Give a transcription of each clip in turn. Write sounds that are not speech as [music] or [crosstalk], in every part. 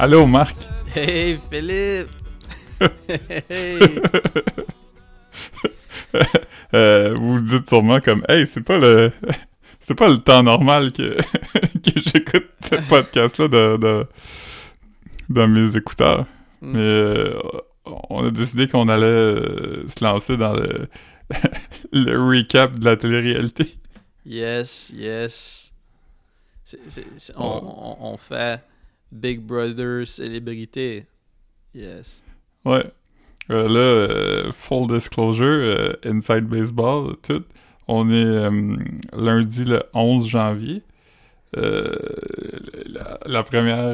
Allô, Marc. Hey, Philippe! hey! [laughs] Euh, vous vous dites sûrement comme, hey, c'est pas le, [laughs] c'est pas le temps normal que, [laughs] que j'écoute ce podcast-là de, de, dans mes écouteurs. Mm. Mais euh, on a décidé qu'on allait euh, se lancer dans le, le recap de la télé-réalité. Yes, yes. On- on fait Big Brother célébrité. Yes. Ouais. Euh, là, euh, full disclosure, euh, Inside Baseball, tout. On est lundi le 11 janvier. La, la première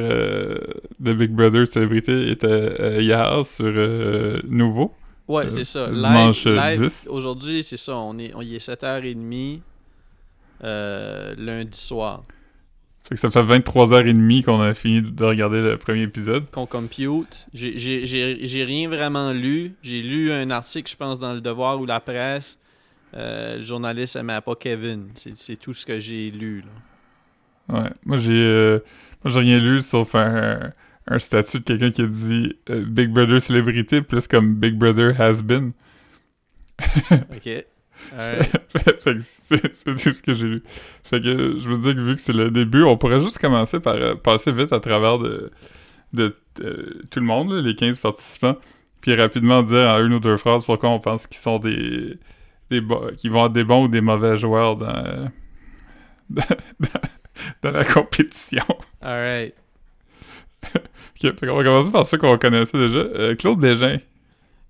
de Big Brother Célébrité était hier sur Nouveau. Ouais, c'est ça. dimanche, Live, euh, live, 10. Aujourd'hui, c'est ça. On est, on y est 7h30 euh, lundi soir. Fait que ça fait 23h30 qu'on a fini de regarder le premier épisode. Qu'on compute. J'ai- rien vraiment lu. J'ai lu un article, je pense, dans Le Devoir ou La Presse. Euh, le journaliste aimait pas Kevin. C'est tout ce que j'ai lu. Là. Ouais. Moi, j'ai euh, rien lu sauf un, un statut de quelqu'un qui a dit euh, Big Brother Célébrité plus comme Big Brother Has Been. [laughs] OK. [laughs] C'est tout ce que j'ai lu. Fait que je me dis que vu que c'est le début, on pourrait juste commencer par euh, passer vite à travers de, de euh, tout le monde, là, les 15 participants, puis rapidement dire en une ou deux phrases pourquoi on pense qu'ils sont des, des qu'ils vont être des bons ou des mauvais joueurs dans, euh, dans, [laughs] dans- dans la compétition. Alright. [laughs] Ok, fait qu'on va commencer par ceux qu'on connaissait déjà. Euh, Claude Bégin.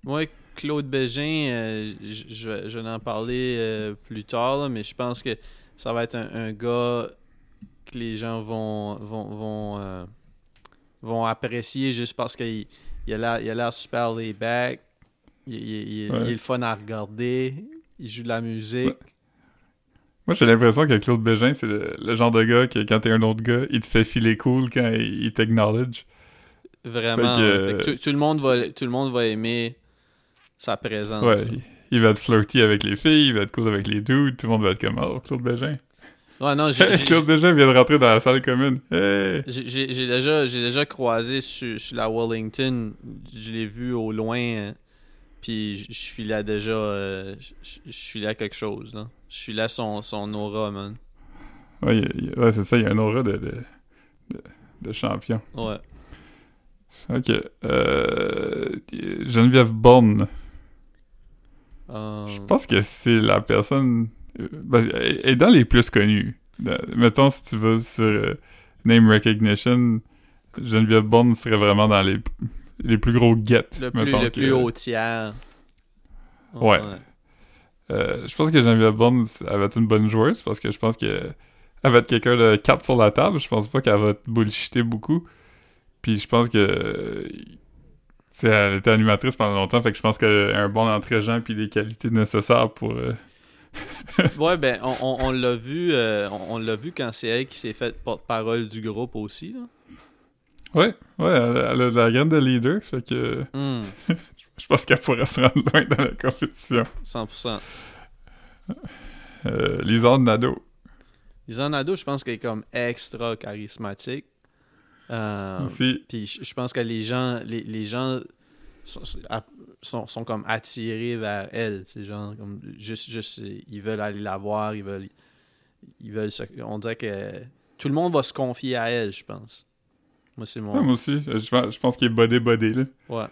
Moi, Claude Bégin, euh, je je vais en parler euh, plus tard, là, mais je pense que ça va être un, un gars que les gens vont vont vont, euh, vont apprécier juste parce qu'il il a l'air super laid back. Il, il- il- Ouais. il est le fun à regarder. Il joue de la musique. Moi, j'ai l'impression que Claude Bégin, c'est le, le genre de gars que quand t'es un autre gars, il te fait filer cool quand il, t'acknowledge. Vraiment. Fait que, ouais. Fait que tout, tout le monde va tout le monde va aimer sa présence. Ouais, il, il va être flirty avec les filles, il va être cool avec les dudes, tout le monde va être comme « Oh, Claude Bégin. [laughs] Ouais, non, [laughs] j'ai- j'ai- Claude Bégin vient de rentrer dans la salle commune. Hey! J'ai j'ai- déjà, j'ai déjà croisé sur, sur la Wellington. Je l'ai vu au loin. hein, Puis je- suis là déjà. euh, je je suis là quelque chose. Là. Je suis là son, son aura, man. Ouais, il- il- ouais, c'est ça, il y a un aura de, de, de, de champion. Ouais. Ok. Euh, Geneviève Borne. Euh, Je pense que c'est la personne. euh, ben, elle est dans les plus connus. Mettons, si tu vas sur euh, Name Recognition, Geneviève Borne serait vraiment dans les, les plus gros get. le plus, mettons le que- plus haut tiers. Ouais. Euh, je pense que Geneviève va être une bonne joueuse parce que je pense que être quelqu'un de 4 sur la table. Je pense pas qu'elle va te bullshiter beaucoup. Puis je pense que. Sais, elle était animatrice pendant longtemps, fait que je pense qu'elle a un bon entraînement puis les qualités nécessaires pour. euh, [laughs] Ouais, ben, on, on, on l'a vu, euh, on, on l'a vu quand c'est elle qui s'est faite porte-parole du groupe aussi. Là. Ouais, ouais, elle, a- elle a de la graine de leader, fait que Hmm, [laughs] je pense qu'elle pourrait se rendre loin dans la compétition. 100%. Euh, Lisanne Nadeau. Lisanne Nadeau, je pense qu'elle est comme extra charismatique. Euh, aussi. Puis je pense que les gens, les, les gens sont, sont, sont comme attirés vers elle. C'est genre comme juste, juste ils veulent aller la voir, ils veulent, ils veulent. se- on dirait que tout le monde va se confier à elle, je pense. Moi c'est Ouais, mon. moi aussi, je pense, je pense qu'il est bodé-bodé, là. Ouais.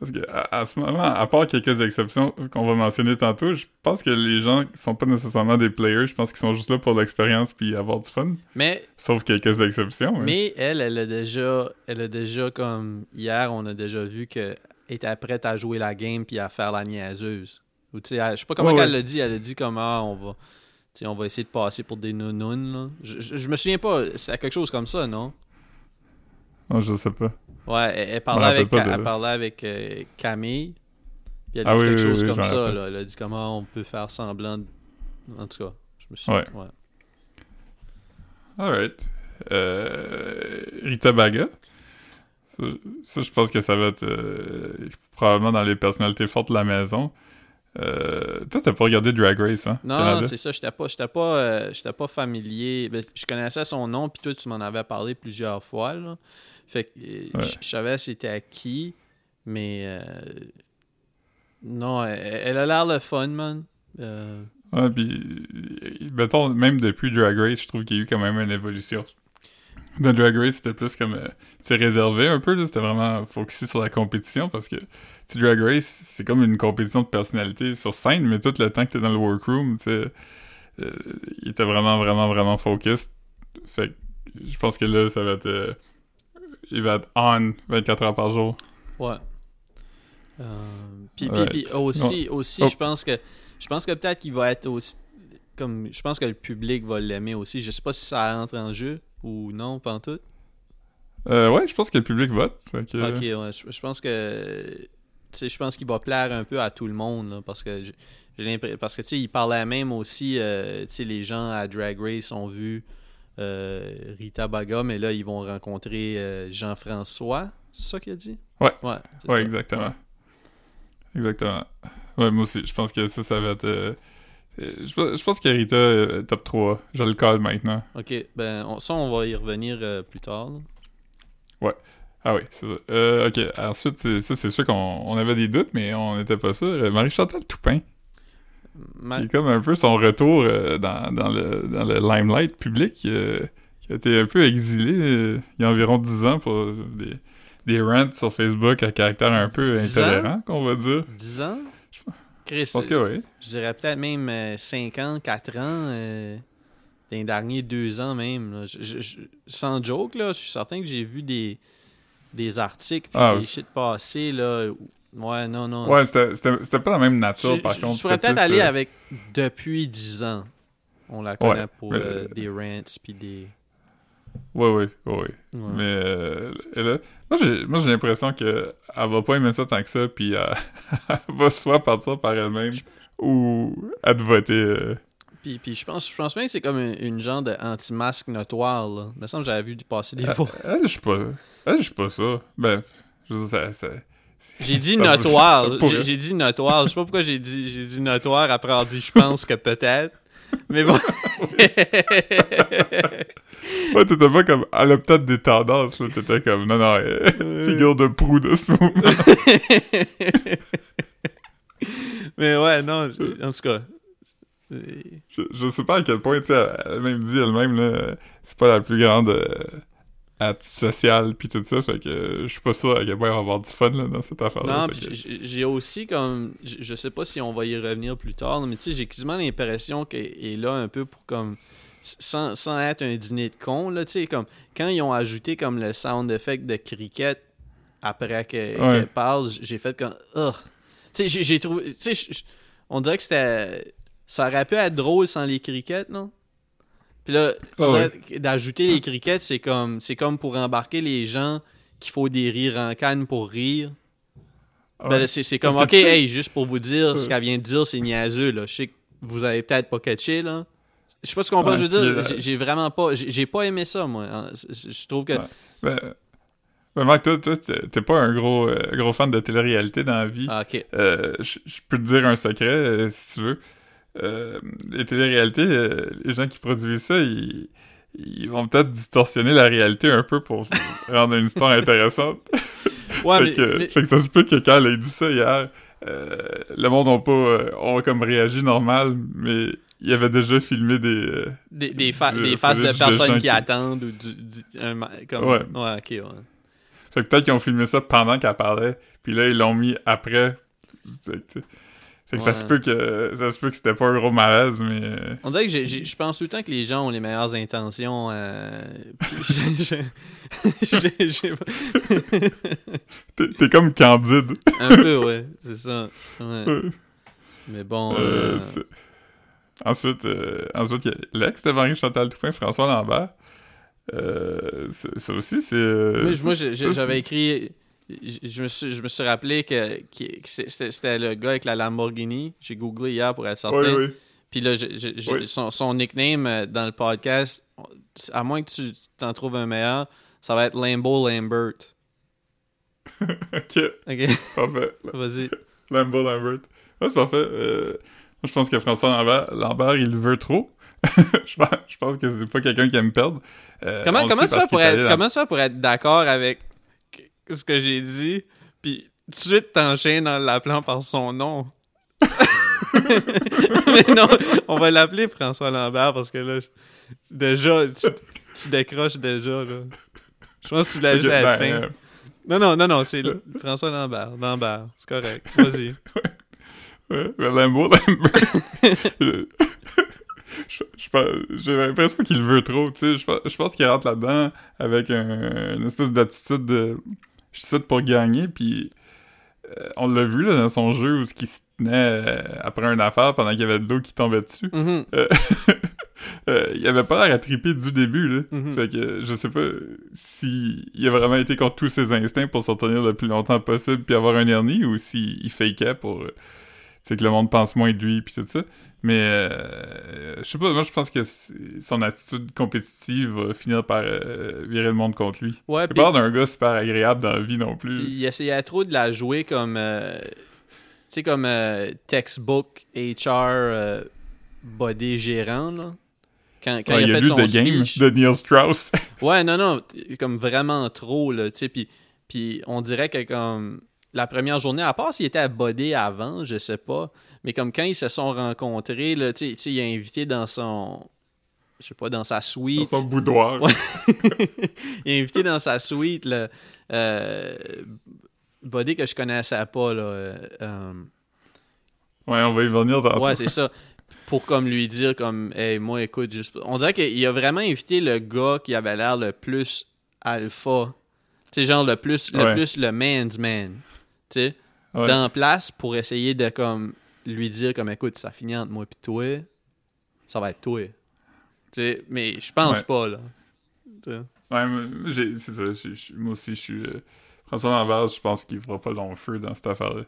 Parce que à, à ce moment, à part quelques exceptions qu'on va mentionner tantôt, je pense que les gens sont pas nécessairement des players, je pense qu'ils sont juste là pour l'expérience puis avoir du fun. Mais Sauf quelques exceptions. hein. mais elle, elle a déjà, elle a déjà comme hier, on a déjà vu que était prête à jouer la game puis à faire la niaiseuse. Ou tu sais, je sais pas comment Ouais, elle l'a dit. Elle a dit comment on va. tu sais, on va essayer de passer pour des nounounes. Là. Je, je, je me souviens pas, c'est quelque chose comme ça, non? Oh, je sais pas. Ouais, elle, elle parlait avec, de- elle parlait avec euh, Camille. Puis elle a Ah dit oui, quelque oui, chose oui, comme ça. Là. Elle a dit comment on peut faire semblant. de- En tout cas, je me suis. Ouais. Alright. Euh, Rita Baga. Ça, ça, je pense que ça va être euh, probablement dans les personnalités fortes de la maison. Euh, toi, t'as pas regardé Drag Race, hein? Non, c'est ça. J'étais pas, j'étais pas, euh, j'étais pas familier. Ben, je connaissais son nom, puis toi, tu m'en avais parlé plusieurs fois. Là. Fait que euh, Ouais. je je savais c'était à qui, mais euh, non, elle, elle a l'air le fun, man. Euh, Ouais, puis, mettons, même depuis Drag Race, je trouve qu'il y a eu quand même une évolution. Dans Drag Race, c'était plus comme, euh, réservé un peu, c'était vraiment focusé sur la compétition, parce que, tu sais, Drag Race, c'est comme une compétition de personnalité sur scène, mais tout le temps que t'es dans le workroom, tu sais, il était vraiment, vraiment, vraiment focus. Fait que, je pense que là, ça va être, il va être on 24 heures par jour. ouais. Euh, puis, puis- aussi, aussi Oh. je pense que, je pense que peut-être qu'il va être aussi, comme, je pense que le public va l'aimer aussi. Je sais pas si ça rentre en jeu ou non, pas en tout. Euh, ouais, je pense que le public vote. que- Ok, ouais, je, je pense que je pense qu'il va plaire un peu à tout le monde là, parce que j'ai l'impression parce que tu sais, il parlait même aussi euh, tu sais, les gens à Drag Race ont vu Rita Baga, mais là ils vont rencontrer euh, Jean-François, c'est ça qu'il a dit? Ouais. Ouais, Ouais, ça. exactement. Exactement. Ouais, moi aussi, je pense que ça, ça va être... euh, euh, je, pense- pense qu'Arita, euh, top 3. Je le colle maintenant. OK, ben on- ça on va y revenir euh, plus tard. là. Ah oui, c'est ça. Euh, ok, ensuite, ça, c'est sûr qu'on on avait des doutes, mais on n'était pas sûr. Euh, Marie-Chantal Toupin, Ma- qui est comme un peu son retour euh, dans, dans, le, dans le limelight public, euh, qui a été un peu exilé euh, il y a environ 10 ans pour des, des rants sur Facebook à caractère un peu 10 intolérant, qu'on va dire. 10 ans? Je- Chris, pense que oui. je dirais peut-être même euh, 5 ans, 4 ans, les derniers 2 ans même. là. Je- je- je- sans joke, là, je suis certain que j'ai vu des, des articles puis Ah, des shit passés. Là, où- ouais, non, non. Ouais, c'était pas la même je, nature, par je- contre. je pourrais peut-être aller euh, avec depuis 10 ans. On la connaît Ouais, pour mais- euh, des rants puis des... Ouais, ouais, ouais, ouais. Ouais. Mais euh, et là, moi j'ai moi, j'ai l'impression que elle va pas aimer ça tant que ça, puis euh, [laughs] elle va soit partir par elle-même ou à te voter. Puis, puis je pense, je pense bien que c'est comme une, une genre de anti-masque notoire. Là. Il me semble que j'avais vu passer des fois. Elle, je suis pas. Elle, je suis pas ça. Ben, je veux dire, ça. ça- J'ai dit ça- notoire. J'ai dit notoire. Je sais pas pourquoi j'ai dit, j'ai dit notoire après avoir dit je pense que peut-être. Mais bon. [laughs] Ouais, t'étais pas comme. Elle a peut-être des tendances, là. T'étais comme. Non, non, euh, figure de proue de ce mouvement. [laughs] Mais ouais, non. En tout cas. euh, Je, je sais pas à quel point, tu sais, elle elle même dit elle-même, là, euh, c'est pas la plus grande euh, acte sociale pis tout ça, fait que je suis pas sûr à quel point elle va avoir du fun, là, dans cette affaire-là. Non, fait puis que- j'ai- aussi comme. Je sais pas si on va y revenir plus tard, mais tu sais, j'ai quasiment l'impression qu'elle est là un peu pour comme. Sans, sans être un dîner de con, là, tu sais, comme. Quand ils ont ajouté comme le sound effect de cricket après que- qu'elle Ouais. parle, j'ai fait comme. Ugh. Tu sais, j'ai- trouvé. Tu sais, on dirait que c'était. Ça aurait pu être drôle sans les crickets, non? Puis là, Ah ouais. d'ajouter les crickets, c'est comme, c'est comme pour embarquer les gens qu'il faut des rires en canne pour rire. Ben, Ouais. là, c'est, comme, ok, que tu sais- hey, juste pour vous dire, ce Ouais. qu'elle vient de dire, c'est niaiseux, là. Je sais que vous avez peut-être pas catché, là. Je sais pas ce qu'on peut, Ouais, je veux dire, euh, j'ai, vraiment pas, j'ai, pas aimé ça, moi. hein. Je trouve que, Ouais. Ben, ben Marc, toi, toi, t'es pas un gros, euh, gros fan de télé-réalité dans la vie. ah, ok. Euh, je je peux te dire un secret, euh, si tu veux. Euh, les téléréalités, euh, les gens qui produisent ça, ils, ils vont peut-être distorsionner la réalité un peu pour rendre une histoire intéressante. [laughs] Ouais, fait, mais, que, mais- fait que ça se peut que quand elle a dit ça hier, euh, le monde n'a pas euh, ont comme réagi normal, mais il avait déjà filmé des... des, des, fa- du- des faces de personnes qui, qui- attendent ou du, du- un ma- comme, Ouais. ouais, ok, ouais. Fait que peut-être qu'ils ont filmé ça pendant qu'elle parlait, puis là, ils l'ont mis après. Fait que, ça Ouais. se peut que ça se peut que c'était pas un gros malaise, mais... euh, On dirait que je pense tout le temps que les gens ont les meilleures intentions. euh, puis j'ai- j'ai- j'ai- j'ai- T'es comme candide. [laughs] un peu, ouais, c'est ça. Ouais. Euh, Mais bon. euh, euh, ensuite, ensuite, il y a l'ex de Marie-Chantal Toupin, François Lambert. Euh, ça aussi, c'est... Moi, j'avais écrit. Je me suis, je me suis rappelé que, c'était le gars avec la Lamborghini. J'ai googlé hier pour être certain. Oui, oui. Puis là, Oui. son, son nickname euh, dans le podcast, à moins que tu t'en trouves un meilleur, ça va être Lambo Lambert. [laughs] OK, Ok, parfait. [laughs] vas-y. Lambo Lambert. Ouais, c'est parfait. Euh, moi, je pense que François Lambert, Lambert il veut trop. [laughs] je, pense, je pense que c'est pas quelqu'un qui aime perdre. Euh, Comment, comment, ça pourrait allé être, dans- comment ça pourrait être d'accord avec ce que j'ai dit, puis tout de suite t'enchaînes en l'appelant par son nom? [laughs] Mais non, on va l'appeler François Lambert parce que là, déjà, tu, tu décroches déjà, là. Je pense que tu voulais Ok, juste à la ben, fin. euh, Non, non, non, non, c'est François Lambert. Lambert, c'est correct. Vas-y. [laughs] Ouais, mais Lambo, Lambert. [laughs] je, je- je pense- j'ai l'impression qu'il veut trop, tu sais. Je, pense- je pense qu'il rentre là-dedans avec un- une espèce d'attitude de je suis pour gagner, puis euh, on l'a vu là, dans son jeu où ce qui se tenait euh, après une affaire pendant qu'il y avait de l'eau qui tombait dessus. Mhm, Euh, [laughs] euh, il avait pas l'air à triper du début, là. mhm. Fait que je sais pas si il a vraiment été contre tous ses instincts pour s'en tenir le plus longtemps possible puis avoir un hernie ou s'il il fakeait pour sais, que le monde pense moins de lui puis tout ça. Mais euh, je sais pas, moi je pense que c'est- son attitude compétitive va finir par euh, virer le monde contre lui. Ouais, Il puis pas d'un gars super agréable dans la vie non plus. il essayait trop de la jouer comme. euh, tu sais, comme euh, textbook HR body gérant, là. Quand, quand Ouais, il il a a fait son The Game speech. de Neil Strauss. Ouais, non, non, comme vraiment trop, là, tu sais, puis, puis on dirait que comme la première journée, à part s'il était à Bodé avant, je sais pas, mais comme quand ils se sont rencontrés, là, il a invité dans son, je sais pas, dans sa dans suite, son boudoir. Ouais. [laughs] il a invité dans sa suite, là, euh, Bodé que je connaissais pas, là, euh, euh, Ouais, on va y venir tantôt. Ouais, c'est ça. Pour comme lui dire comme hey moi écoute juste on dirait qu'il a vraiment invité le gars qui avait l'air le plus alpha. Sais genre le plus le Ouais. plus le man's man. Tu sais Ouais. dans place pour essayer de comme lui dire comme écoute ça finit entre moi et toi. Ça va être toi. Tu sais mais je pense Ouais. pas là. Ouais, c'est ça. moi aussi, je suis. euh, François Lambert, je pense qu'il fera pas long feu dans cette affaire-là.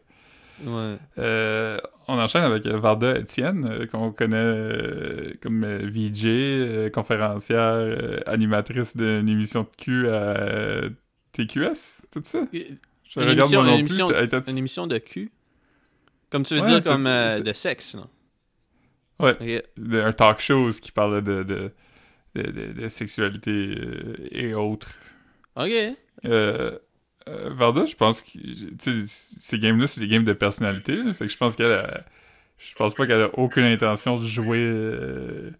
Ouais. Euh, on enchaîne avec euh, Varda Etienne, euh, qu'on connaît euh, comme euh, VJ, euh, conférencière, euh, animatrice d'une émission de cul à euh, TQS, tout ça? Je Une regarde émission- non une émission- Une émission de cul. Comme tu veux Ouais, dire comme euh, de sexe là. Ouais. Ok. de- un talk show qui parlait de, de, de, de- de sexualité euh, et autres. Ok. Euh, euh, Varda, je pense que ces games-là, c'est des games de personnalité. là. fait que je pense qu'elle a- Je pense pas qu'elle a aucune intention de jouer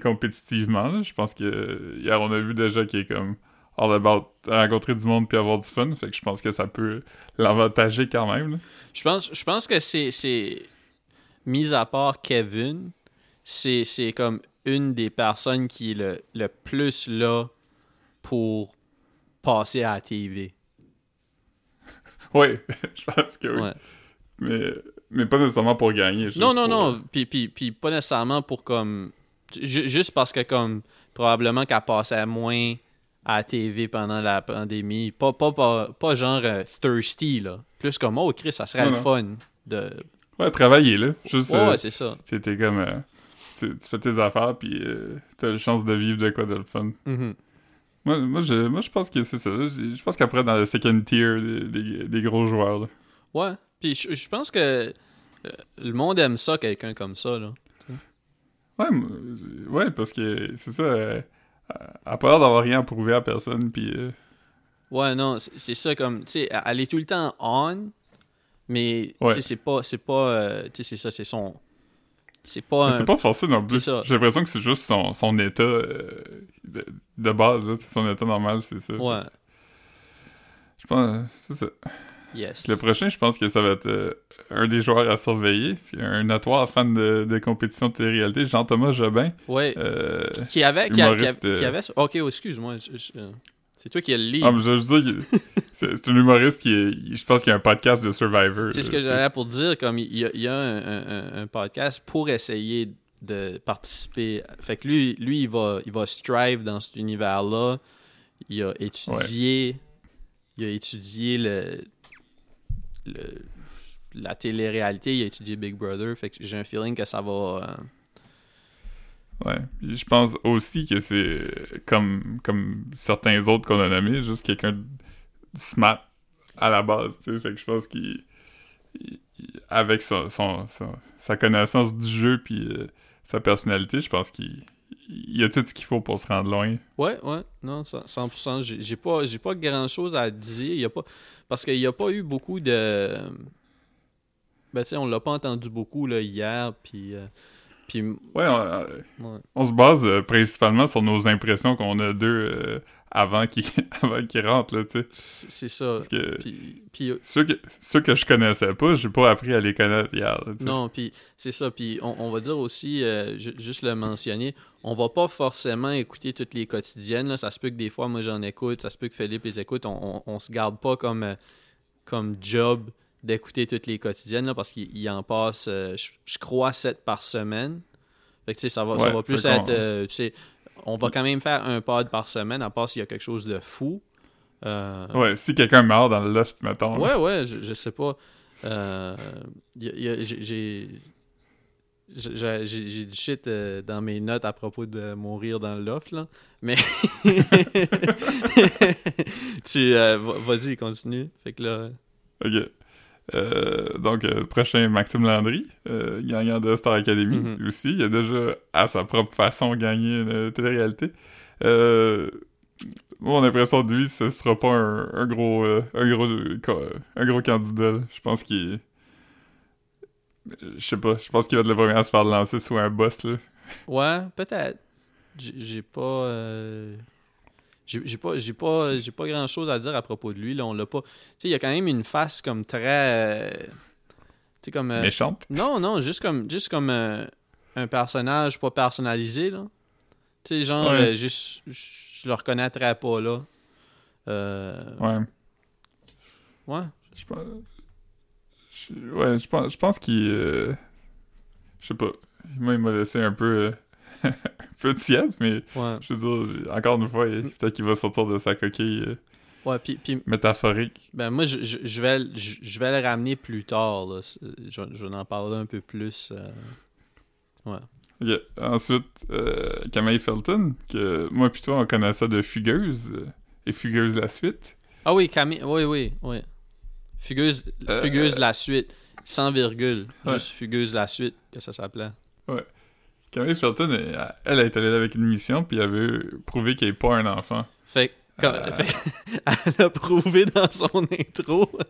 compétitivement. là. Je pense que hier, on a vu déjà qu'il est comme all about rencontrer du monde puis avoir du fun. Fait que je pense que ça peut l'avantager quand même. là. Je pense, je pense que c'est, c'est. Mis à part Kevin, c'est, c'est comme une des personnes qui est le, le plus là pour passer à la TV. [laughs] Oui, [laughs] je pense que oui. Ouais. Mais, mais pas nécessairement pour gagner. Non, non, pour, non. Puis, puis, puis pas nécessairement pour comme. ju- Juste parce que, comme, probablement qu'elle passait moins à la TV pendant la pandémie. Pas, pas, pas, pas genre euh, thirsty, là. Plus comme, oh, Chris, ça serait Non, le non. fun de. Ouais, travailler, là. Juste, Ouais, euh, ouais, c'est ça. C'était comme. euh, tu, tu fais tes affaires, puis t'as la chance de vivre de quoi de le fun. Mhm. Moi, moi, je, moi, je pense que c'est ça. Je, je pense qu'après, dans le second tier des, des- des gros joueurs, là. Ouais. Puis je, je pense que le monde aime ça, quelqu'un comme ça, là. Ouais, ouais, parce que c'est ça. Euh, elle a pas l'air d'avoir rien à prouver à personne, puis. euh, Ouais, non, c'est ça comme, tu sais, elle- est tout le temps on, mais tu Ouais. sais, c'est pas, c'est pas, euh, tu sais, c'est ça, c'est son, c'est pas un- c'est pas non plus. J'ai l'impression que c'est juste son, son état euh, de, de base. C'est son état normal, c'est ça. ouais, Je pense. C'est ça. Yes. Le prochain, je pense que ça va être euh, un des joueurs à surveiller. C'est un notoire fan de, de compétition de télé-réalité, Jean-Thomas Jobin. Ouais, Euh, qui avait, qui, a- qui a- humoriste, euh, qui avait, ok, oh, excuse-moi, c'est toi qui as le livre. ah, mais je veux dire que [laughs] c'est un humoriste qui est. Je pense qu'il y a un podcast de Survivor. c'est ce que j'allais pour dire, comme il y a, il y a un, un- un- un podcast pour essayer de participer. Fait que lui, lui il, va, il va strive dans cet univers-là. Il a étudié, il a étudié le, la télé-réalité, il a étudié Big Brother. Fait que j'ai un feeling que ça va. euh, Ouais. Je pense aussi que c'est comme, comme certains autres qu'on a nommés, juste quelqu'un de smart à la base, tu sais. Fait que je pense qu'il il, avec son- son- sa connaissance du jeu puis euh, sa personnalité, je pense qu'il il y a tout ce qu'il faut pour se rendre loin. Ouais, ouais, non, ça- 100%. J'ai j'ai pas, j'ai pas grand chose à dire. Y a pas, parce qu'il n'y a pas eu beaucoup de. Ben, tu sais, on l'a pas entendu beaucoup là, hier. Puis. euh, puis Ouais, on, ouais. on se base euh, principalement sur nos impressions qu'on a d'eux euh, avant qu'ils [laughs] avant qu'ils rentrent, là, tu sais. c'est ça. Parce que Puis, puis ceux que, ceux que je connaissais pas, j'ai pas appris à les connaître hier, là. Non, puis c'est ça. Puis on, on va dire aussi, euh, ju- juste le mentionner, on va pas forcément écouter toutes les quotidiennes. là. Ça se peut que des fois, moi, j'en écoute. Ça se peut que Philippe les écoute. On, on, on se garde pas comme, euh, comme job d'écouter toutes les quotidiennes là, parce qu'il il en passe, euh, je, je crois, 7 par semaine. Fait que tu sais, ça va, ça va plus être. euh, tu sais, on va quand même faire un pod par semaine, à part s'il y a quelque chose de fou. Euh, Ouais, si quelqu'un meurt dans le loft, mettons. Ouais, ouais, je, je sais pas. Euh, j'ai- j'ai du shit euh, dans mes notes à propos de mourir dans le loft, là. Mais. [laughs] tu. euh, va- Vas-y, continue. Fait que là. Ok. Euh, donc, euh, prochain, Maxime Landry, euh, gagnant de Star Academy. Mhm. Aussi, il a déjà, à sa propre façon, gagné une télé-réalité. Euh, mon impression de lui, ce sera pas un, un gros, un gros, un gros candidat. Je pense qu'il, je sais pas, je pense qu'il va être le premier à se faire lancer sous un boss là. Ouais, peut-être. J'ai pas. J'ai pas, j'ai pas, j'ai pas grand chose à dire à propos de lui. Là, on l'a pas. Tu sais, il y a quand même une face comme très. euh, Tu sais, comme. euh, méchante. Non, non, juste comme, juste comme euh, un personnage pas personnalisé, là. Tu sais, genre, Ouais. juste, je le reconnaîtrais pas, là. Ouais. ouais. Je pense, je- ouais, je pense, je pense qu'il, je sais pas. Moi, il m'a laissé un peu, [laughs] peu tiède, mais Ouais, je veux dire, encore une fois, il- peut-être qu'il va sortir de sa coquille euh, ouais puis, puis métaphorique. ben, moi, je, je, je vais, le- je, je vais le ramener plus tard, là. C'est- Je, je vais en parler un peu plus. euh, Ouais. Ensuite, euh, Camille Felton, que moi plutôt on connaissait de Fugueuse, euh, et Fugueuse la suite. Ah oui, Camille, oui, oui, oui. Fugueuse, Euh, Fugueuse la suite, sans virgule. Ouais. Juste Fugueuse la suite, que ça s'appelait. Camille Felton, elle, elle est allée là avec une mission, puis elle avait prouvé qu'elle n'est pas un enfant. Fait quand- Euh. [laughs] fait- elle a prouvé dans son intro. [laughs]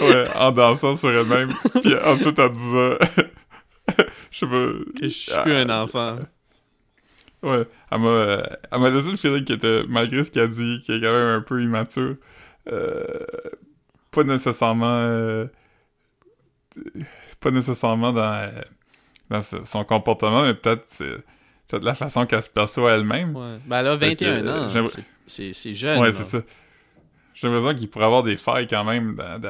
Ouais, en dansant sur elle-même, puis ensuite en disant... [laughs] je sais pas... que je suis plus un enfant. Ouais, elle m'a, elle m'a laissé le feeling qu'elle était, malgré ce qu'elle dit, qu'elle est quand même un peu immature, euh, pas nécessairement, euh, pas nécessairement dans, euh, dans son comportement, mais peut-être c'est, la façon qu'elle se perçoit elle-même. Ouais. Ben elle a Fait que, 21 euh, ans. C'est- jeune. Ouais, c'est ça. J'ai l'impression qu'il pourrait avoir des failles quand même dans,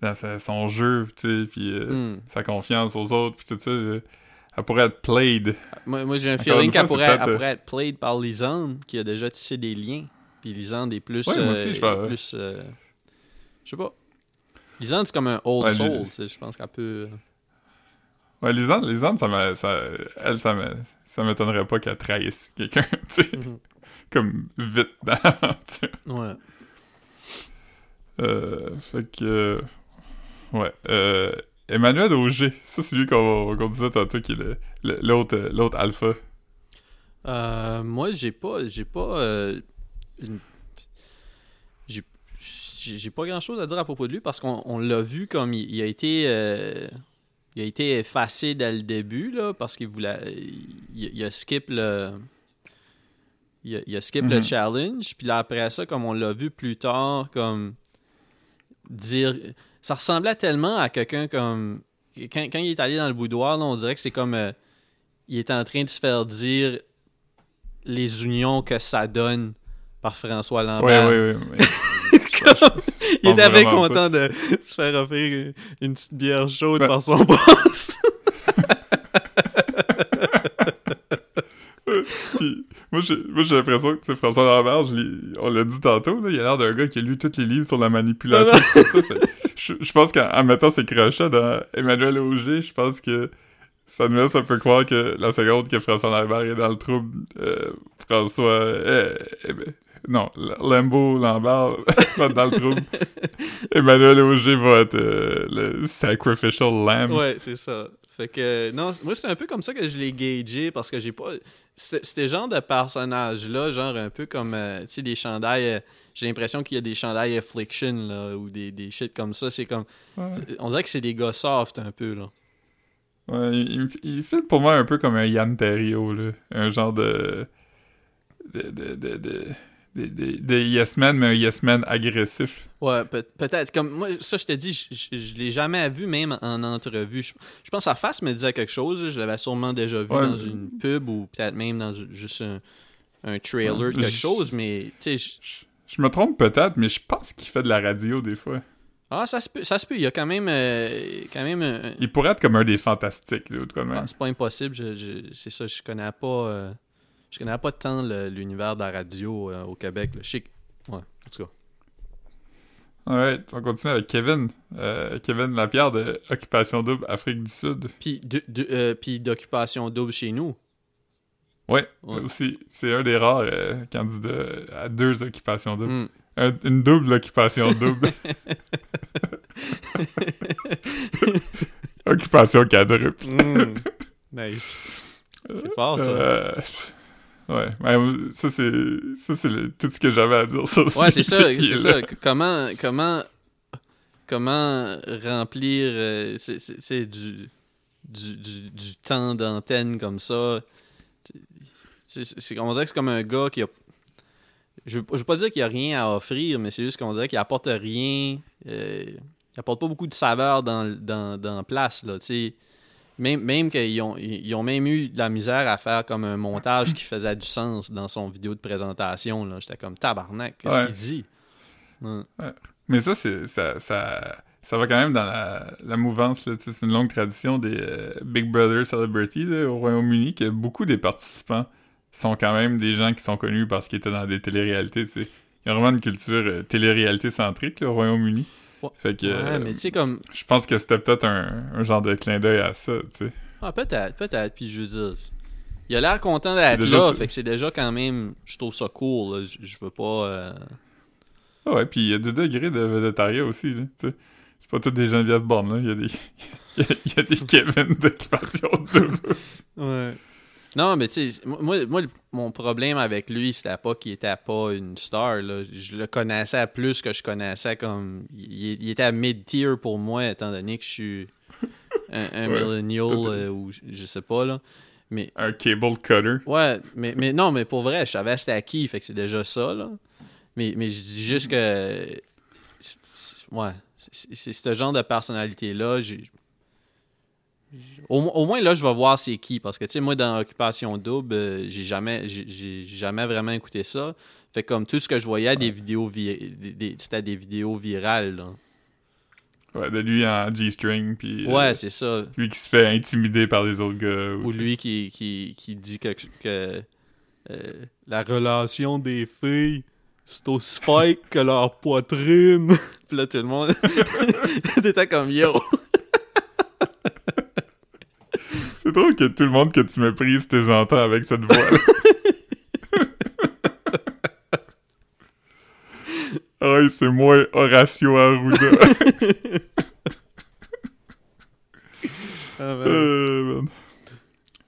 dans, son jeu, tu sais, puis euh, Hmm. sa confiance aux autres, puis tout ça. elle pourrait être played. Moi, moi, j'ai un feeling qu'elle pourrait, euh, pourrait être played par Lisande, qui a déjà tissé des liens. Puis Lisande est plus. Ouais, moi euh, aussi, je vais- plus euh, je sais pas. Lisande, c'est comme un old Ouais, soul. Je pense qu'elle peut. Ouais, Lisande, ça ça, elle, ça ça m'étonnerait pas qu'elle trahisse quelqu'un, [laughs] tu sais, Mhm. comme vite dans l'aventure. Ouais. Euh, fait que, ouais, euh, Emmanuel Auger, ça c'est lui qu'on, qu'on disait tantôt qui est le, le- l'autre, l'autre alpha. Euh, moi, j'ai pas. J'ai pas. euh, une- J'ai j'ai j'ai pas grand chose à dire à propos de lui parce qu'on on l'a vu comme il, il a été. Il a été effacé dès le début, là, parce qu'il voulait. Il, il a skip le. Il a, il a skip le Mhm. challenge, puis là, après ça, comme on l'a vu plus tard, comme. Dire. Ça ressemblait tellement à quelqu'un comme. Quand, quand il est allé dans le boudoir, là, on dirait que c'est comme. euh, il est en train de se faire dire les unions que ça donne par François Lambert. ouais, ouais. ouais. [laughs] Il était bien content de [laughs] se faire offrir une petite bière chaude Ben- par son [laughs] boss. Puis, moi, j'ai, l'impression que, François Lambert, on l'a dit tantôt, là, il a l'air d'un gars qui a lu tous les livres sur la manipulation. tout [laughs] ça, fait- je, je pense qu'en en mettant ses crochets dans Emmanuel Auger, je pense que ça nous laisse un peu croire que la seconde que François Lambert est dans le trouble, euh, François, euh, non, Lambo Lambert [laughs] va être dans le trouble. Emmanuel Auger va être euh, le sacrificial lamb. Ouais, c'est ça. Fait que, non, moi, c'est un peu comme ça que je l'ai gagé parce que j'ai pas. C'était genre de personnage-là, genre un peu comme, euh, tu sais, des chandails. euh, j'ai l'impression qu'il y a des chandails Affliction, là, ou des, des shit comme ça. C'est comme. Ouais. On dirait que c'est des gars soft un peu, là. Ouais, il, il pour moi un peu comme un Yann Terriot, là. Un genre de. de. de. de. de, de, de- de yes man, mais un yes man agressif. Ouais, peut- peut-être. Comme moi, ça, je te dis, je, je, je l'ai jamais vu, même en entrevue. Je, je pense que sa face me disait quelque chose. Je l'avais sûrement déjà vu Ouais, dans une pub ou peut-être même dans juste un, un trailer de quelque chose, mais tu sais. je- me trompe peut-être, mais je pense qu'il fait de la radio des fois. Ah, ça se peut. Ça se peut. Il y a quand même. euh, quand même Il pourrait être comme un des fantastiques, là, ou de quoi même. Ah, c'est pas impossible. C'est ça, je connais pas. euh, je connais pas tant le- l'univers de la radio euh, au Québec. sais que- Ouais, en tout cas. Alright, on continue avec Kevin. Euh, Kevin Lapierre de Occupation Double Afrique du Sud. Puis, euh, puis d'occupation double chez nous. Ouais, Ouais. aussi. C'est un des rares candidats à deux occupations doubles. Hmm. Un- une double occupation [laughs] double. occupation quadruple. Mm. nice. C'est fort, ça. Euh, ouais, ouais, ça c'est ça c'est le- tout ce que j'avais à dire sur Ouais, ce c'est ça, c'est est ça. Comment, comment, comment remplir euh, c'est- du, du, du, du temps d'antenne comme ça? C'est, on dirait que c'est comme un gars qui a. Je je veux pas dire qu'il a rien à offrir, mais c'est juste qu'on dirait qu'il apporte rien. euh, il apporte pas beaucoup de saveur dans, dans, dans la place, là. Même, même qu'ils ont, ils ont même eu de la misère à faire comme un montage qui faisait du sens dans son vidéo de présentation. Là. J'étais comme tabarnak, qu'est-ce Ouais. qu'il dit? Ouais. Mais ça c'est ça, ça ça va quand même dans la, la mouvance là, c'est une longue tradition des euh, Big Brother Celebrity là, au Royaume-Uni que beaucoup des participants sont quand même des gens qui sont connus parce qu'ils étaient dans des téléréalités, tu sais. Il y a vraiment une culture euh, télé-réalité centrique là, au Royaume-Uni. Ouais. Fait que Ouais, mais tu sais, comme. je pense que c'était peut-être un, un genre de clin d'œil à ça, tu sais. Ah, peut-être, peut-être. Puis je veux dire. Il a l'air content d'être Déjà, là, c'est- fait que c'est déjà quand même. Je trouve ça cool, là. Je, je veux pas. euh, Ah ouais, puis il y a des degrés de végétarien aussi, là, tu sais. C'est pas tous des Geneviève Borne, là. Il y a des... il y a- il y a des Kevin d'occupation double aussi. Ouais. Non, mais tu sais, moi, moi, le- mon problème avec lui, c'était pas qu'il était pas une star. Là. Je le connaissais à plus que je connaissais comme. Il, il était à mid-tier pour moi, étant donné que je suis un, un Ouais, millennial euh, ou je- sais pas, là. Mais Un cable cutter. ouais, mais, mais non, mais pour vrai, je savais c'était à qui, fait que c'est déjà ça, là. Mais, mais je dis juste que. Ouais, c'est c'est ce genre de personnalité-là. j'ai- Au, mo- au moins, là, je vais voir c'est qui. Parce que, tu sais, moi, dans Occupation Double, euh, j'ai jamais, j'ai- jamais vraiment écouté ça. Fait comme tout ce que je voyais, des vidéos vi- c'était des vidéos virales. là. Ouais, de lui en G-string, puis... euh, Ouais, c'est ça. lui qui se fait intimider par les autres gars. Ou lui qui, qui, qui dit que, que euh, la relation des filles, c'est aussi fake que leur poitrine. [laughs] Puis là, tout le monde [laughs] était comme yo. C'est drôle que tout le monde que tu méprises tes entends avec cette voix-là. [laughs] [laughs] Ah c'est moi, Horacio Arruda. Ah, ben. Euh.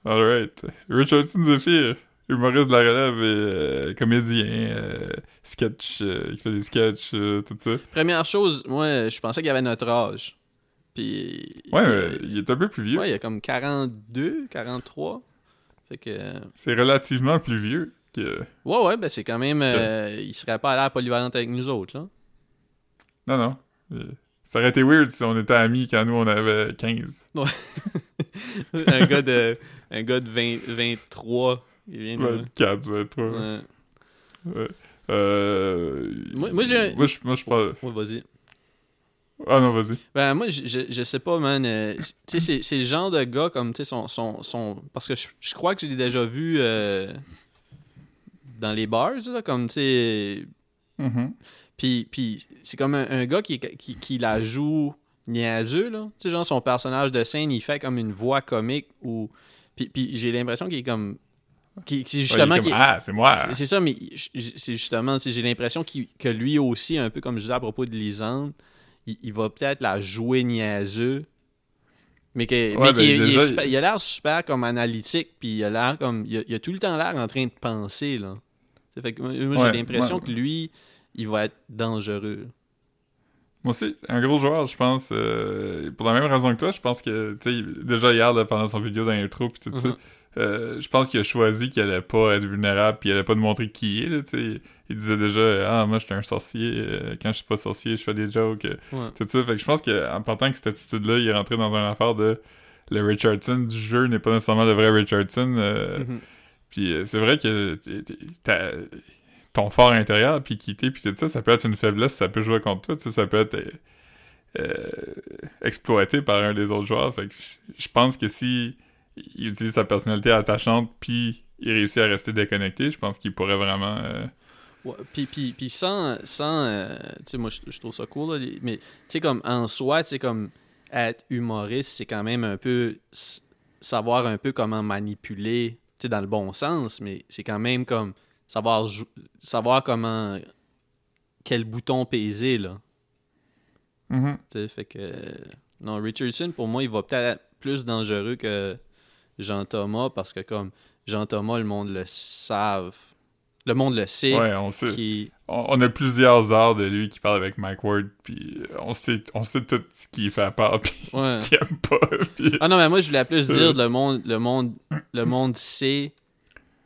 Alright. Richardson Zephyr, humoriste de la relève et euh, comédien, euh, sketch, euh, il fait des sketchs, euh, tout ça. Première chose, moi, je pensais qu'il avait notre âge. Puis. Ouais, il, il est un peu plus vieux. ouais, il a comme 42, 43. Fait que. C'est relativement plus vieux que... Ouais, ouais, ben c'est quand même. euh, il serait pas à la polyvalente avec nous autres, là. Non, non. Euh, Ça aurait été weird si on était amis quand nous, on avait 15. [laughs] un gars de. Un gars de 20, 23. Il vient de. 24, 23. Ouais. Ouais. Euh... Moi- moi, j'ai un- Moi, je, moi, je prends... Ouais, vas-y. Ah non, vas-y. Ben, moi, je, je, sais pas, man. euh, tu sais, c'est- c'est le genre de gars comme, tu sais, son, son, son- Parce que je, je crois que je l'ai déjà vu euh, dans les bars, là, comme, tu sais. Mhm. Puis, puis c'est comme un, un gars qui, qui, qui la joue niaiseux, là. Tu sais, genre, son personnage de scène, il fait comme une voix comique ou... Puis, puis j'ai l'impression qu'il est comme... Qui, Ouais, justement, comme, ah, c'est moi. c'est- ça, mais c'est justement, j'ai l'impression qu'il- que lui aussi, un peu comme je disais à propos de Lisande, il, il va peut-être la jouer niaiseux, mais que, Ouais, mais ben, il, est déjà, super- il a l'air super comme analytique, puis il a l'air comme, il a, il a tout le temps l'air en train de penser là. Ça fait que moi, j'ai l'impression ouais. que lui, il va être dangereux. Moi aussi, un gros joueur, je pense. euh, pour la même raison que toi, je pense que, tu sais, déjà hier, là, pendant son vidéo dans l'intro, puis tout ça, Mhm. euh, je pense qu'il a choisi qu'il allait pas être vulnérable, puis il allait pas nous montrer qui il est, tu sais. Il disait déjà, ah, moi, j'étais un sorcier, euh, quand je suis pas sorcier, je fais des jokes, euh, Ouais. tout ça. Fait que je pense qu'en partant avec cette attitude-là, il est rentré dans une affaire de le Richardson du jeu n'est pas nécessairement le vrai Richardson. euh, Mhm. Puis euh, c'est vrai que ton fort intérieur, puis quitter, puis tout ça, ça peut être une faiblesse, ça peut jouer contre toi, tu sais, ça peut être euh, euh, exploité par un des autres joueurs. Fait que je- je pense que si il utilise sa personnalité attachante, puis il réussit à rester déconnecté, je pense qu'il pourrait vraiment... euh, Ouais, puis, puis, puis sans, sans euh, tu sais, moi, je, je trouve ça cool, là, mais, tu sais, comme, en soi, tu sais, comme, être humoriste, c'est quand même un peu savoir un peu comment manipuler, tu sais, dans le bon sens, mais c'est quand même comme savoir, savoir comment, quel bouton peser, là, mhm. tu sais, fait que, non, Richardson, pour moi, il va peut-être être plus dangereux que Jean-Thomas, parce que, comme, Jean-Thomas, le monde le savent, le monde le sait, Ouais, on sait. qui On, on a plusieurs heures de lui qui parle avec Mike Ward, puis on sait, on sait tout ce qu'il fait peur, [laughs] puis Ouais. ce qu'il aime pas. puis- Ah non, mais moi, je voulais plus Euh. dire le monde, le monde, le monde sait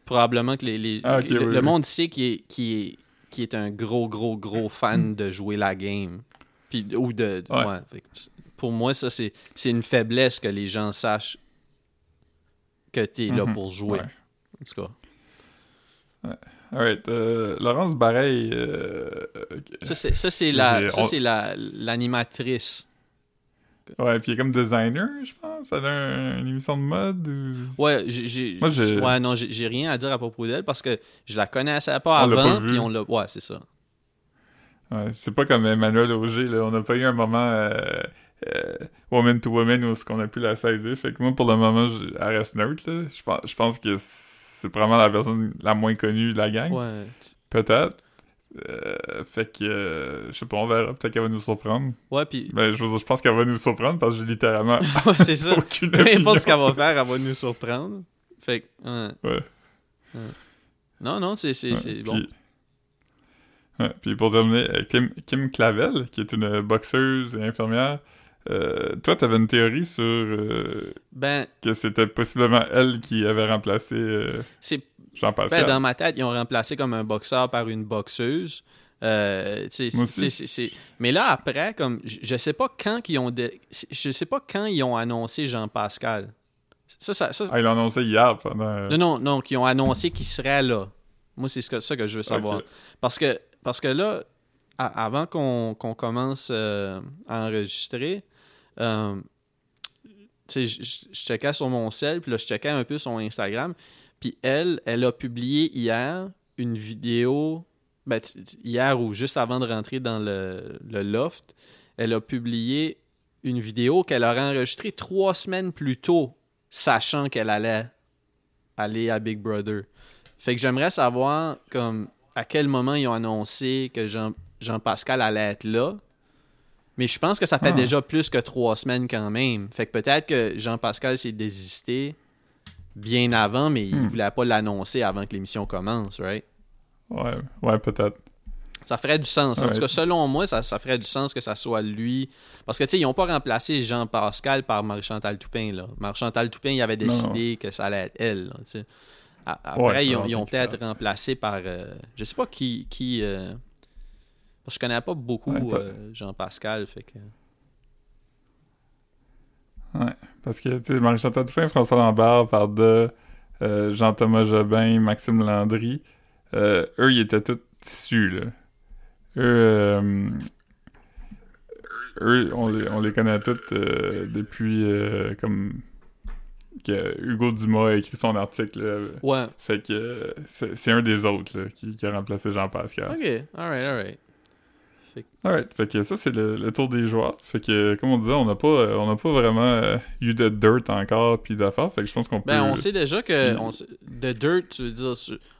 probablement que les, les- Ah, le, oui, le oui. monde sait qui est, est, est un gros, gros, gros fan de jouer la game. Puis, ou de, Ouais. ouais, pour moi, ça, c'est, une faiblesse que les gens sachent que tu es là Mhm. pour jouer. Ouais. En tout cas. Alright, euh, Laurence Bareil, euh, Ça, c'est, ça, c'est, la, ça, c'est la, l'animatrice. ouais, puis il est comme designer, je pense, elle a un- une émission de mode. ou- Ouais, j'ai, j'ai- Moi, j'ai- ouais, non, j'ai, j'ai rien à dire à propos d'elle parce que je la connaissais pas On avant, puis on l'a. Ouais, c'est ça. Ouais, c'est pas comme Emmanuel Auger, là, on n'a pas eu un moment euh, euh, woman to woman où ce qu'on a pu la saisir, fait que moi, pour le moment, je- elle reste neutre, là. Je pense, je pense que c'est probablement la personne la moins connue de la gang, Ouais. peut-être. Euh, fait que, euh, je sais pas, on verra, peut-être qu'elle va nous surprendre. Ouais, puis Ben, je, je pense qu'elle va nous surprendre parce que j'ai littéralement [laughs] Ouais, c'est ça. aucune Peu importe ce qu'elle va faire, elle va nous surprendre. Fait que, ouais. Ouais. Non, non, c'est c'est- Ouais, c'est puis- bon. ouais, puis pour terminer, euh, Kim, Kim Clavel, qui est une boxeuse et infirmière, euh, toi, t'avais une théorie sur euh, Ben, que c'était possiblement elle qui avait remplacé euh, Jean-Pascal. ben, dans ma tête, ils ont remplacé comme un boxeur par une boxeuse. Euh, Moi aussi. Mais là, après, comme je sais pas quand ils ont dé- je sais pas quand ils ont annoncé Jean-Pascal. Ça, ça, ça- Ah, ils l'ont annoncé hier pendant... Non, non, non, qui ont annoncé qu'il serait là. Moi, c'est ce que, ça que je veux savoir. Parce que, parce que là, avant qu'on commence euh, à enregistrer, euh, je- checkais sur mon cell, puis là, je checkais un peu son Instagram. Puis elle, elle a publié hier une vidéo, ben, hier ou juste avant de rentrer dans le, le loft, elle a publié une vidéo qu'elle aurait enregistrée trois semaines plus tôt, sachant qu'elle allait aller à Big Brother. Fait que j'aimerais savoir comme à quel moment ils ont annoncé que Jean-Pascal allait être là. Mais je pense que ça fait Ah. déjà plus que trois semaines quand même. Fait que peut-être que Jean-Pascal s'est désisté bien avant, mais il Hmm. voulait pas l'annoncer avant que l'émission commence, right? Ouais, ouais, peut-être. Ça ferait du sens. En Ouais. tout cas, selon moi, ça, ça ferait du sens que ça soit lui. Parce que, tu sais, ils n'ont pas remplacé Jean-Pascal par Marie-Chantal Toupin, là. Marie-Chantal Toupin, il avait Non, décidé que ça allait être elle, là, Après, Ouais, ils ont, peut-être remplacé par... euh, je sais pas qui... qui euh, je connais pas beaucoup Ouais, pas- euh, Jean-Pascal, fait que... Ouais, parce que, tu sais, Marie-Chantal François Lambert, Varda, euh, Jean-Thomas Jobin, Maxime Landry, euh, eux, ils étaient tous dessus, là. Eux, eux on, les, on les connaît tous depuis, comme, que Hugo Dumas a écrit son article, là. Ouais. Fait que c'est un des autres, là, qui, qui a remplacé Jean-Pascal. OK. All right, all right. Fait que- Alright, fait que ça c'est le, le tour des joueurs. Fait que comme on disait, on n'a pas euh, on n'a pas vraiment euh, eu de dirt encore puis d'affaires. Fait que je pense qu'on peut. Ben, on sait déjà que. On sait- de Dirt, tu veux dire.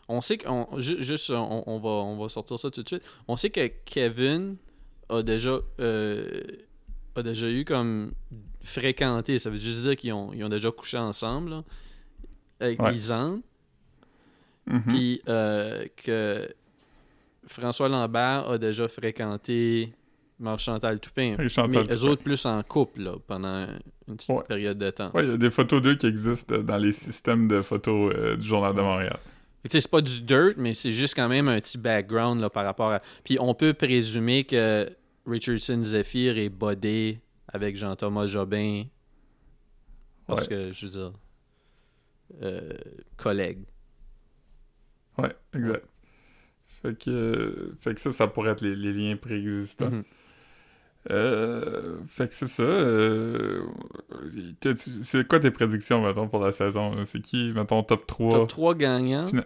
On sait qu'on. ju- Juste, on, on va, on va sortir ça tout de suite. On sait que Kevin a déjà. euh, a déjà eu comme. fréquenté. Ça veut juste dire qu'ils ont, ils ont déjà couché ensemble, là, avec Ouais. Lisanne. Mhm. Puis euh, que François Lambert a déjà fréquenté Marc-Chantal Toupin. Mais eux Toupin. autres plus en couple là, pendant une petite Ouais. période de temps. Ouais, il y a des photos d'eux qui existent dans les systèmes de photos euh, du Journal de Montréal. C'est pas du dirt, mais c'est juste quand même un petit background là, par rapport à. Puis on peut présumer que Richardson Zephyr est bodé avec Jean-Thomas Jobin. Parce Ouais. que, je veux dire. euh, collègue. Ouais, exact. Fait que, fait que ça, ça pourrait être les, les liens préexistants. Mhm. Euh, fait que c'est ça. euh, c'est quoi tes prédictions, mettons, pour la saison? C'est qui, mettons, top 3? Top 3 gagnants. Fina-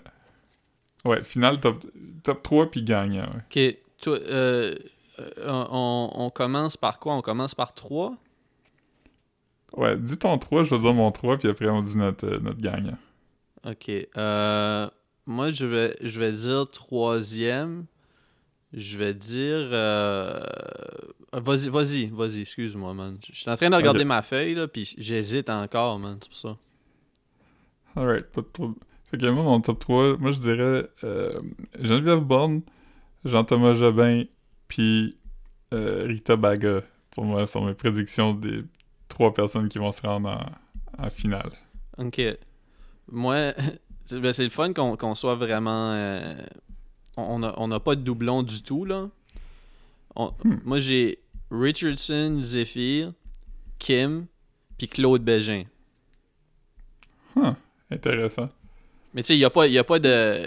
Ouais, final, top, top 3 puis gagnant. ouais. Ok, toi, euh, euh, on, on commence par quoi? On commence par 3 Ouais, dis ton 3, je vais dire mon 3, puis après on dit notre, euh, notre gagnant. Ok. euh, moi, je vais, je vais dire troisième. Je vais dire. euh, Vas-y, vas-y, vas-y, excuse-moi, man. Je suis en train de regarder ma feuille, là, puis j'hésite encore, man, c'est pour ça. Alright, pas de trouble. Fait que moi, mon top 3, moi je dirais euh, Geneviève Borne, Jean-Thomas Jobin, puis euh, Rita Baga. Pour moi, ce sont mes prédictions des trois personnes qui vont se rendre en, en finale. Ok. Moi, c'est ben, c'est le fun qu'on soit vraiment. euh, on n'a on a pas de doublon du tout, là. On- Hmm. Moi, j'ai Richardson, Zephyr, Kim, puis Claude Bégin. Huh, intéressant. Mais tu sais, il n'y a, pas- y a pas de.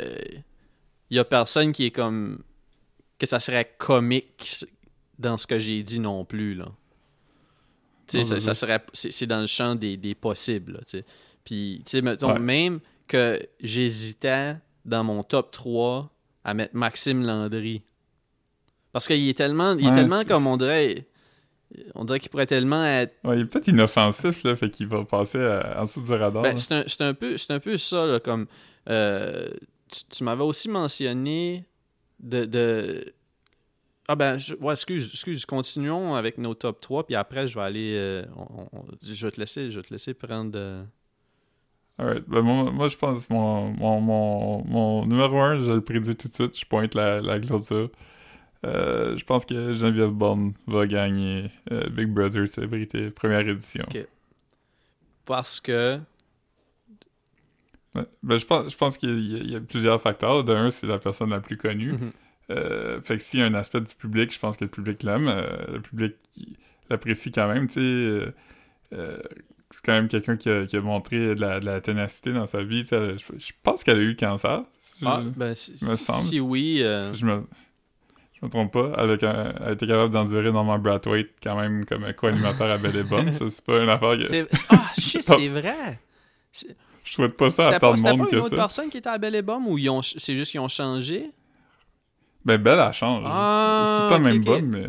Il y a personne qui est comme. Que ça serait comique dans ce que j'ai dit non plus, là. Tu sais, ça, serait. C'est dans le champ des, des possibles, là, tu sais. Puis, tu sais, mettons, Ouais. même que j'hésitais dans mon top 3 à mettre Maxime Landry. Parce qu'il est tellement. Il est Ouais, tellement comme on dirait. On dirait qu'il pourrait tellement être Ouais, il est peut-être inoffensif, là, fait qu'il va passer à- en dessous du radar. Ben, c'est un, un peu, c'est un peu ça, là, comme... euh, tu tu m'avais aussi mentionné de... de- Ah ben, je- ouais, excuse, excuse, continuons avec nos top 3, puis après, je vais aller... euh, on- on- je vais te laisser, je vais te laisser prendre... Alright. Ben, moi, moi, je pense que mon, mon, mon, mon numéro 1, je le prédis tout de suite, je pointe la, la clôture. Euh, je pense que Geneviève Borne va gagner euh, Big Brother Célébrité, première édition. Parce que... Ben, je pense, je pense qu'il y, a- il y a plusieurs facteurs. De un, c'est la personne la plus connue. Mhm. Euh, fait que s'il y a un aspect du public, je pense que le public l'aime. le public l'apprécie quand même, tu sais. C'est quand même quelqu'un qui a, qui a montré de la, de la ténacité dans sa vie. Je, je pense qu'elle a eu le cancer. si je- Ah, ben, si, me semble. si oui... euh, si je me, je me trompe pas. Elle a, elle a été capable d'endurer Norman Brathwaite quand même comme co-animateur à Belle et Bonne. [laughs] Ça, c'est pas une affaire que... c'est- Ah, [laughs] shit, c'est vrai! Je souhaite pas ça à tant de monde pas une que autre ça. personne qui était à Belle et Bomme, ou ont- c'est juste qu'ils ont changé? Ben, Belle, elle change. Ah, c'est tout le temps même ok. bum, mais...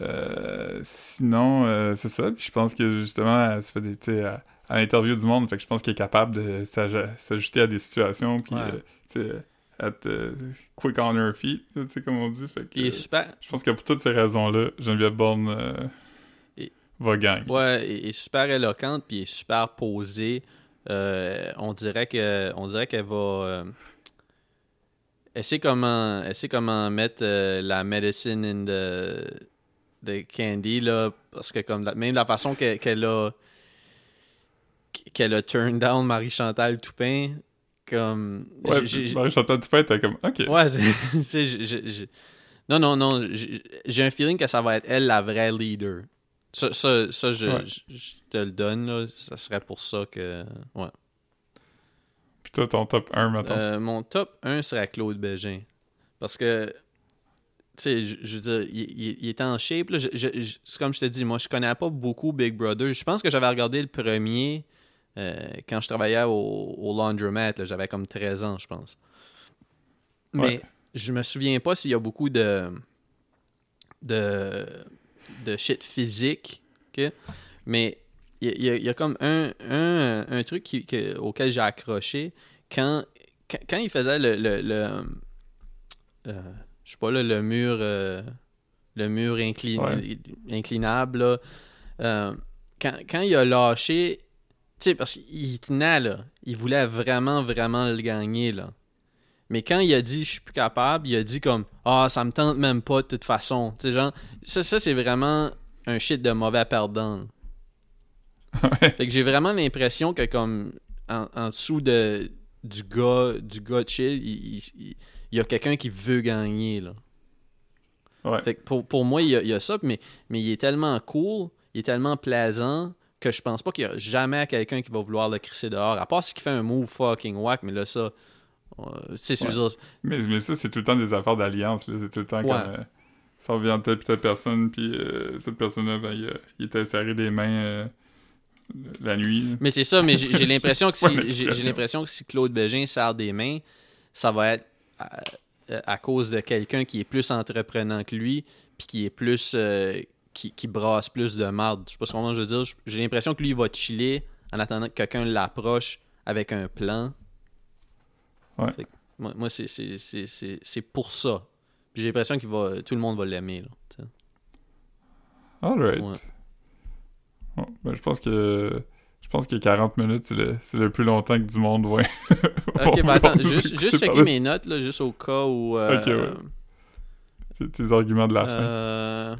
euh, sinon, euh, c'est ça. Puis je pense que, justement, elle se fait des... À, à l'interview du monde, fait que je pense qu'elle est capable de s'aj- s'ajuster à des situations, puis, Ouais. euh, sais, être euh, quick on her feet, comme on dit. Fait que, Il est super... je pense que pour toutes ces raisons-là, Geneviève Bourne euh, Et- va gagner. Ouais, elle est super éloquente puis est super posée. Euh, on dirait que on dirait qu'elle va euh, elle sait comment elle sait comment mettre euh, la medicine in the, the candy là parce que comme la- même la façon que- qu'elle a qu'elle a turn down Marie Chantal Toupin comme Ouais, Marie-Chantal Toupin était comme, OK. Ouais, c'est- [laughs] non, non, non. j'ai- un feeling que ça va être elle la vraie leader. Ça, ça, ça, je, Ouais. je- je te le donne. Là. Ça serait pour ça que. Ouais. Puis toi, ton top 1, mettons. Euh, mon top 1 serait Claude Bégin. Parce que. Tu sais, je, je veux dire, il, il- est en shape. Là. Je- je- comme je te dis, moi, je connais pas beaucoup Big Brother. Je pense que j'avais regardé le premier euh, quand je travaillais au, au laundromat. J'avais comme 13 ans, je pense. Mais Ouais. je me souviens pas s'il y a beaucoup de de, de shit physique. ok? Mais il y, a- y y comme un, un, un truc qui- que- auquel j'ai accroché quand, quand, quand il faisait le. le, le euh, je sais pas, là, le mur. euh, le mur inclin- Ouais. inclinable, là. Euh, quand, quand il a lâché. Tu sais, parce qu'il tenait, là. Il voulait vraiment, vraiment le gagner, là. Mais quand il a dit je suis plus capable, il a dit comme Ah, ça me tente même pas de toute façon. Tu sais, genre, ça, ça c'est vraiment un shit de mauvais perdant. Fait que j'ai vraiment l'impression que comme en, en dessous de du gars du gars chill, il, il- il- il y a quelqu'un qui veut gagner là. Ouais. Fait que pour, pour moi, il y, a, il y a ça, mais, mais il est tellement cool, il est tellement plaisant que je pense pas qu'il y a jamais quelqu'un qui va vouloir le crisser dehors. À part s'il fait un move fucking whack, mais là, ça. euh, veux dire, Mais, mais ça, c'est tout le temps des affaires d'alliance. C'est tout le temps Ouais. comme. euh, ça revient de telle puis telle personne, puis euh, cette personne-là, ben, il, il était serré des mains euh, la nuit. Mais c'est ça, mais j'ai l'impression que [laughs] si Ouais, j'ai- l'impression que si Claude Bégin serre des mains, ça va être à, à cause de quelqu'un qui est plus entreprenant que lui, puis qui est plus euh, qui, qui brasse plus de marde. Je sais pas comment je veux dire. J'ai l'impression que lui il va chiller en attendant que quelqu'un l'approche avec un plan. Ouais. Que moi, moi, c'est pour ça. J'ai l'impression que tout le monde va l'aimer. Alright. Ouais. Bon, ben, je pense que. Je pense que 40 minutes, c'est le, plus longtemps que du monde va. [laughs] Ok, [laughs] ben attends, juste, juste checker mes notes, là, juste au cas où. euh, Ok, ouais. Tes- Tes arguments de la fin.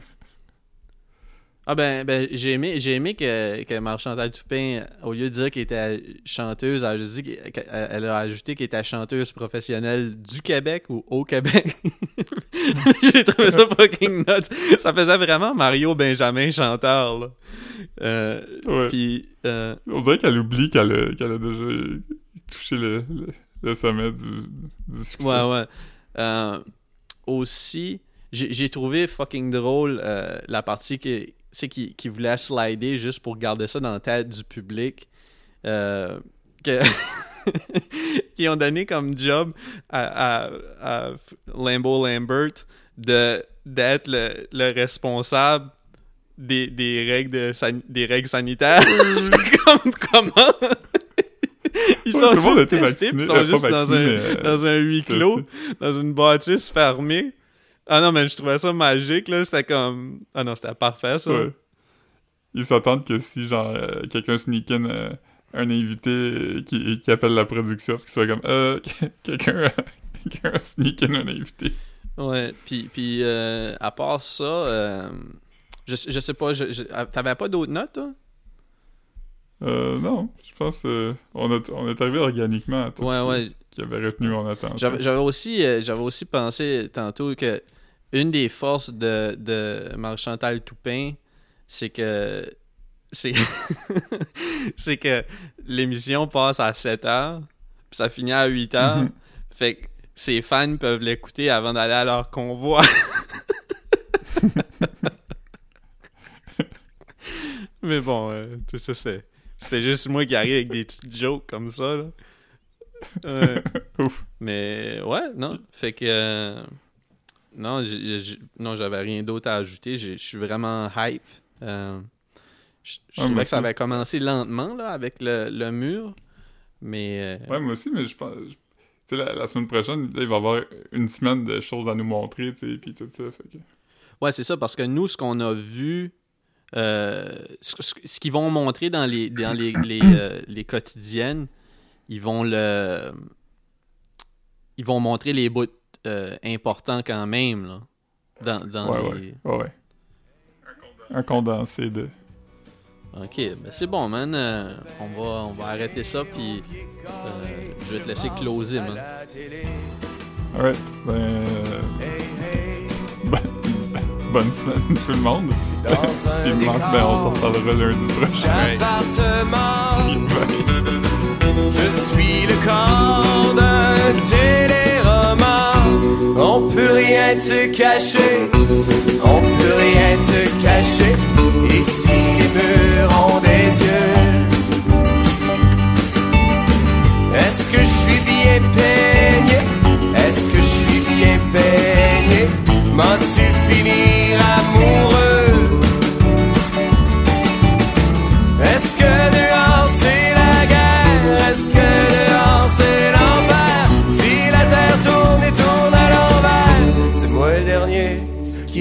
Euh, Ah ben, ben j'ai aimé, j'ai aimé que, que Marchantal Toupin, au lieu de dire qu'elle était chanteuse, elle a, dit qu'elle- qu'elle- elle a ajouté qu'elle était chanteuse professionnelle du Québec ou au Québec. [laughs] j'ai trouvé ça fucking nuts. Ça faisait vraiment Mario Benjamin chanteur, là. Euh, Ouais. Euh, On dirait qu'elle oublie qu'elle a, qu'elle a déjà touché le, le, le sommet du, du succès. Ouais, ouais. Euh, aussi, j'ai trouvé fucking drôle euh, la partie qui, sais, qui, qui voulait slider juste pour garder ça dans la tête du public. Euh, que [laughs] qui ont donné comme job à, à, à Lambo Lambert de d'être le, le responsable des, des règles de san- des règles sanitaires. [laughs] Comme comment? Ils sont tous testés, ils sont euh, juste dans un, euh, dans un huis clos, dans une bâtisse fermée. Ah non, mais je trouvais ça magique, là. C'était comme... Ah non, c'était parfait, ça. Ouais. Ils s'attendent que si, genre, euh, quelqu'un sneak in euh, un invité qui, qui appelle la production, puis qu'il soit comme, euh, [laughs] quelqu'un a sneak in un invité. Ouais, puis, puis euh, à part ça, je, je sais pas, ah, t'avais pas d'autres notes, toi? Euh, non, je pense euh, on, a- on est arrivé organiquement à tout Ouais, ce qui, ouais. qui avait retenu mon attention. J'avais j'avais aussi, euh, j'avais aussi pensé tantôt que une des forces de, de Marchantal Toupin, c'est que c'est [laughs] c'est que l'émission passe à 7 heures, puis ça finit à 8 heures. Mhm. Fait que ses fans peuvent l'écouter avant d'aller à leur convoi. [laughs] Mais bon, euh, tout ça, c'est- c'était juste moi qui arrive avec des petites jokes comme ça. Là. [laughs] Ouf. Mais ouais, non. Fait que. euh, non, j'ai- non, j'avais rien d'autre à ajouter. Je suis vraiment hype. Euh, je je Ouais, trouvais que ça avait commencé lentement là, avec le, le mur. Mais. euh, Ouais, moi aussi, mais je pense. je- la, la semaine prochaine, là, il va y avoir une semaine de choses à nous montrer, tu sais, puis tout ça. Fait que... Ouais, c'est ça, parce que nous, ce qu'on a vu, euh, ce, ce- ce qu'ils vont montrer dans les, dans les, les, euh, les quotidiennes, ils vont le. Ils vont montrer les bouts euh, importants quand même, là. Dans, dans Ouais, les... ouais, ouais, ouais. Un condensé de. Ok, ben c'est bon, man. Euh, on, va, on va arrêter ça, puis euh, je vais te laisser closer, man. Alright, ben. euh, [laughs] bonne- semaine, tout le monde. Puis ben, on s'en reparlera lundi prochain. [laughs] je suis le corps d'un téléroman. On peut rien te cacher, on peut rien te cacher. Et si les murs ont des yeux, est-ce que je suis bien peigné? Est-ce que je suis bien peigné? M'en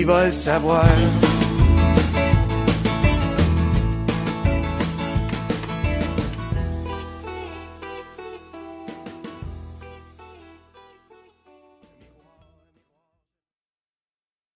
va le savoir.